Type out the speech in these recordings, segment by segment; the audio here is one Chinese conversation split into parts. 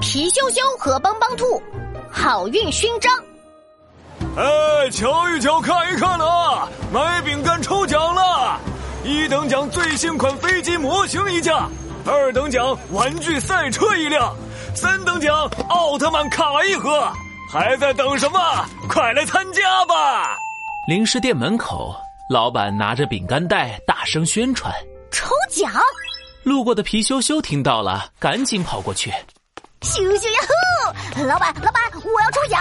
皮羞羞和帮帮兔，好运勋章。哎，瞧一瞧，看一看啊！买饼干抽奖了，一等奖最新款飞机模型一架，二等奖玩具赛车一辆，三等奖奥特曼卡一盒。还在等什么？快来参加吧！零食店门口，老板拿着饼干袋，大声宣传抽奖。路过的皮羞羞听到了，赶紧跑过去。咻咻呀呼！老板，老板，我要抽奖！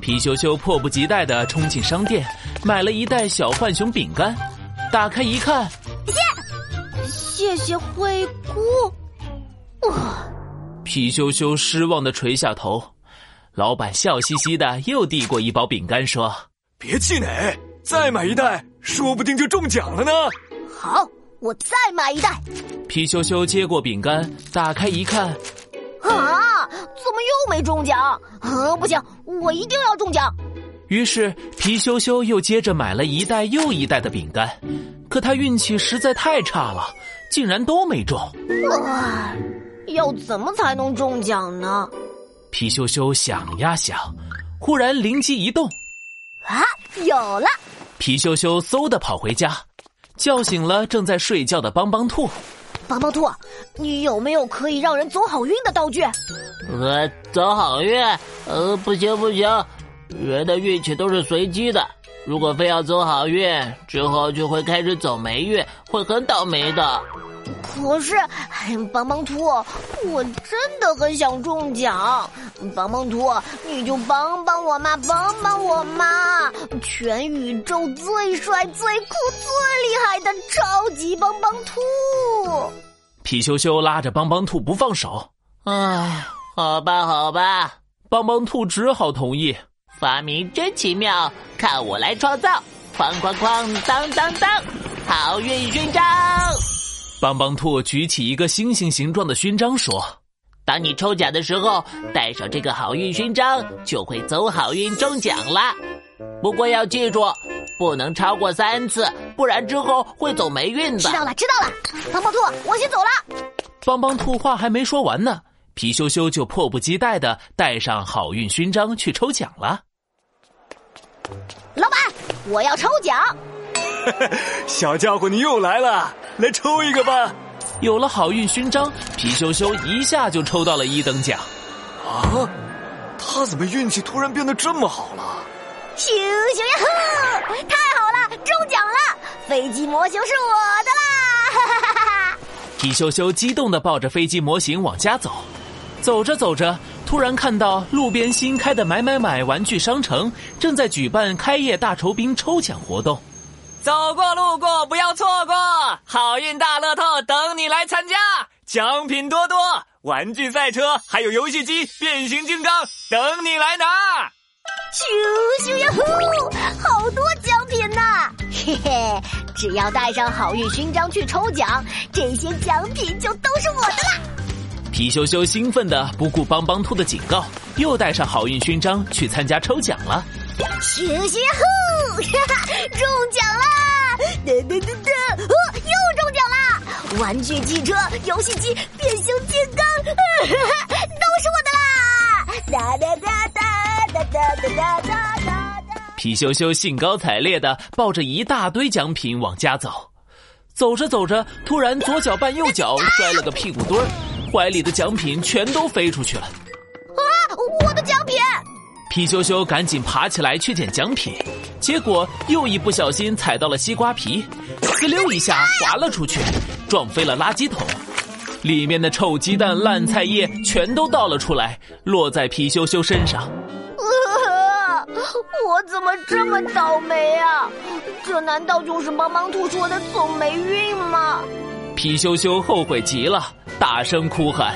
皮羞羞迫不及待的冲进商店，买了一袋小浣熊饼干，打开一看，谢，谢谢灰姑。哇！皮羞羞失望的垂下头。老板笑嘻嘻的又递过一包饼干，说：“别气馁，再买一袋，说不定就中奖了呢。”好，我再买一袋。皮羞羞接过饼干，打开一看，啊，怎么又没中奖？啊，不行，我一定要中奖。于是皮羞羞又接着买了一袋又一袋的饼干，可他运气实在太差了，竟然都没中。啊，要怎么才能中奖呢？皮羞羞想呀想，忽然灵机一动，啊，有了！皮羞羞嗖的跑回家，叫醒了正在睡觉的帮帮兔。帮帮兔，你有没有可以让人走好运的道具？呃，走好运？呃，不行不行，人的运气都是随机的，如果非要走好运，之后就会开始走霉运，会很倒霉的。可是，帮帮兔，我真的很想中奖。帮帮兔，你就帮帮我嘛，帮帮我嘛！全宇宙最帅、最酷、最厉害的超级帮帮兔！皮羞羞拉着帮帮兔不放手。唉，好吧，好吧，帮帮兔只好同意。发明真奇妙，看我来创造！哐哐哐，当当当，好运勋章！帮帮兔举起一个星星形状的勋章，说：“当你抽奖的时候，带上这个好运勋章，就会走好运中奖啦。不过要记住，不能超过三次，不然之后会走霉运的。”知道了，知道了。帮帮兔，我先走了。帮帮兔话还没说完呢，皮羞羞就迫不及待的带上好运勋章去抽奖了。老板，我要抽奖。小家伙，你又来了，来抽一个吧！有了好运勋章，皮羞羞一下就抽到了一等奖。啊，他怎么运气突然变得这么好了？咻咻呀呵，太好了，中奖了！飞机模型是我的啦！哈哈哈哈！皮羞羞激动的抱着飞机模型往家走，走着走着，突然看到路边新开的买买买玩具商城正在举办开业大酬宾抽奖活动。走过路过不要错过，好运大乐透等你来参加，奖品多多，玩具赛车还有游戏机、变形金刚等你来拿。咻咻呀呼，好多奖品呐！嘿嘿，只要带上好运勋章去抽奖，这些奖品就都是我的啦。皮羞羞兴奋的不顾邦邦兔的警告，又带上好运勋章去参加抽奖了。咻咻呀呼，哈哈，中奖啦！哒哒哒哒，哦，又中奖啦！玩具汽车、游戏机、变形金刚，都是我的啦！哒哒哒哒哒哒哒哒哒哒。皮羞羞兴高采烈的抱着一大堆奖品往家走，走着走着，突然左脚绊右脚，摔了个屁股墩儿，怀里的奖品全都飞出去了。啊，我的奖品！皮羞羞赶紧爬起来去捡奖品，结果又一不小心踩到了西瓜皮，滋溜一下滑了出去，撞飞了垃圾桶，里面的臭鸡蛋、烂菜叶全都倒了出来，落在皮羞羞身上。啊！我怎么这么倒霉啊？这难道就是帮帮兔说的走霉运吗？皮羞羞后悔极了，大声哭喊：“